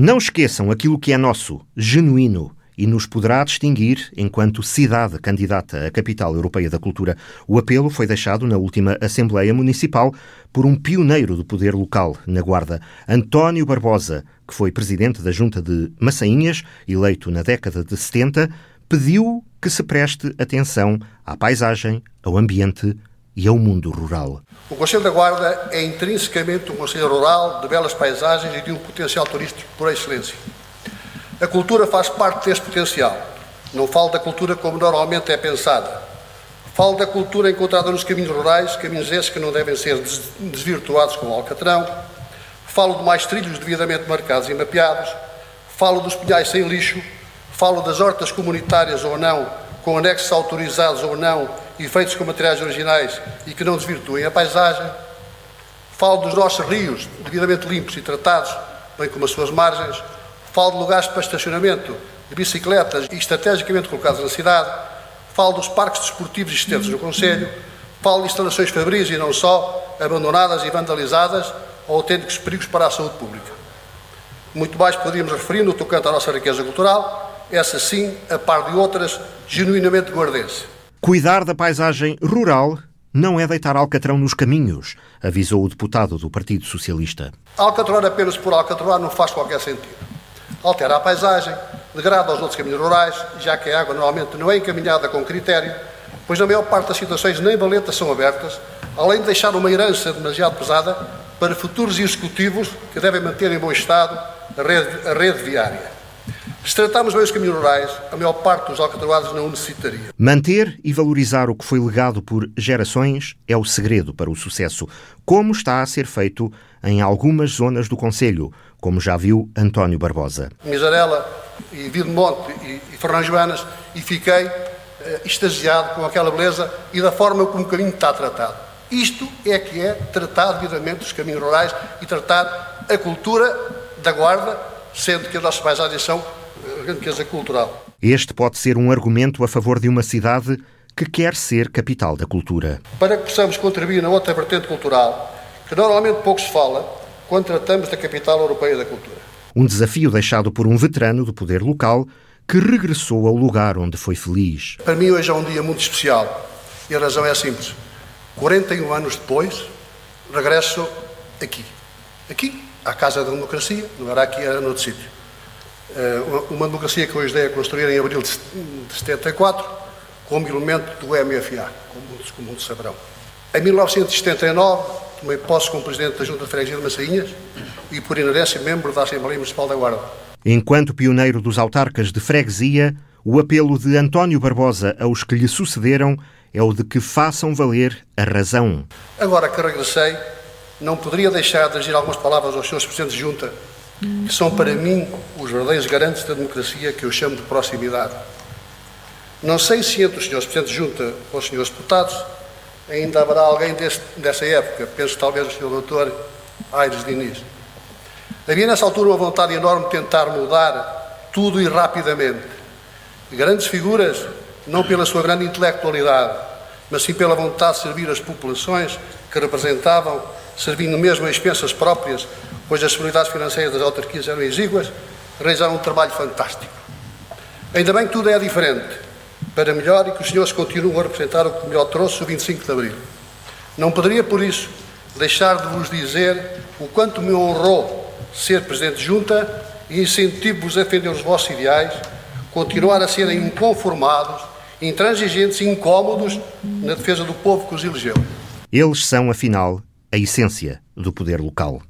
Não esqueçam aquilo que é nosso, genuíno, e nos poderá distinguir enquanto cidade candidata à Capital Europeia da Cultura. O apelo foi deixado na última Assembleia Municipal por um pioneiro do poder local na Guarda, António Barbosa, que foi presidente da Junta de Massainhas, eleito na década de 70, pediu que se preste atenção à paisagem, ao ambiente e ao mundo rural. O Conselho da Guarda é intrinsecamente um Conselho rural de belas paisagens e de um potencial turístico por excelência. A cultura faz parte deste potencial. Não falo da cultura como normalmente é pensada. Falo da cultura encontrada nos caminhos rurais, caminhos esses que não devem ser desvirtuados com alcatrão. Falo de mais trilhos devidamente marcados e mapeados. Falo dos pinhais sem lixo. Falo das hortas comunitárias ou não, com anexos autorizados ou não e feitos com materiais originais e que não desvirtuem a paisagem. Falo dos nossos rios, devidamente limpos e tratados, bem como as suas margens Falo de lugares para estacionamento de bicicletas e estrategicamente colocados na cidade. Falo dos parques desportivos existentes no Conselho. Falo de instalações fabris e não só, abandonadas e vandalizadas, ou autênticos perigos para a saúde pública. Muito mais poderíamos referir no tocante à nossa riqueza cultural, essa sim, a par de outras, genuinamente guardense. Cuidar da paisagem rural não é deitar alcatrão nos caminhos, avisou o deputado do Partido Socialista. Alcatroar apenas por alcatroar não faz qualquer sentido altera a paisagem, degrada os outros caminhos rurais, já que a água normalmente não é encaminhada com critério, pois na maior parte das situações nem valetas são abertas, além de deixar uma herança demasiado pesada para futuros executivos que devem manter em bom estado a rede, a rede viária. Se tratarmos bem os caminhos rurais, a maior parte dos alcatroados não necessitaria. Manter e valorizar o que foi legado por gerações é o segredo para o sucesso, como está a ser feito em algumas zonas do Conselho, como já viu António Barbosa. Miserela e Vilmonte e, e Fernão Joanas e fiquei eh, extasiado com aquela beleza e da forma como o caminho está tratado. Isto é que é tratar devidamente os caminhos rurais e tratar a cultura da Guarda, sendo que as nossas paisagens são riqueza cultural. Este pode ser um argumento a favor de uma cidade que quer ser capital da cultura. Para que possamos contribuir na outra vertente cultural, que normalmente pouco se fala, quando tratamos da capital europeia da cultura. Um desafio deixado por um veterano do poder local que regressou ao lugar onde foi feliz. Para mim hoje é um dia muito especial e a razão é simples. 41 anos depois, regresso aqui. Aqui, à Casa da Democracia, não era aqui, era noutro sítio. Eh, uma democracia que hoje é construir em abril de 74, como elemento do MFA, como muitos, como muitos saberão. Em 1979, tomei posse como Presidente da Junta de Freguesia de Massainhas e, por inerência, membro da Assembleia Municipal da Guarda. Enquanto pioneiro dos autarcas de freguesia, o apelo de António Barbosa aos que lhe sucederam é o de que façam valer a razão. Agora que regressei, não poderia deixar de dirigir algumas palavras aos senhores Presidentes de Junta, que são para mim os verdadeiros garantes da democracia que eu chamo de proximidade. Não sei se entre os senhores Presidentes de Junta ou os senhores deputados ainda haverá alguém dessa época, penso talvez o Sr. Doutor Aires Diniz. Havia nessa altura uma vontade enorme de tentar mudar tudo e rapidamente. Grandes figuras, não pela sua grande intelectualidade, mas sim pela vontade de servir as populações que representavam, servindo mesmo a expensas próprias, pois as possibilidades financeiras das autarquias eram exíguas, realizaram um trabalho fantástico. Ainda bem que tudo é diferente para melhor e que os senhores continuem a representar o que melhor trouxe o 25 de Abril. Não poderia, por isso, deixar de vos dizer o quanto me honrou ser Presidente de Junta e incentivo-vos a defender os vossos ideais, continuar a serem inconformados, intransigentes e incómodos na defesa do povo que os elegeu. Eles são, afinal, a essência do poder local.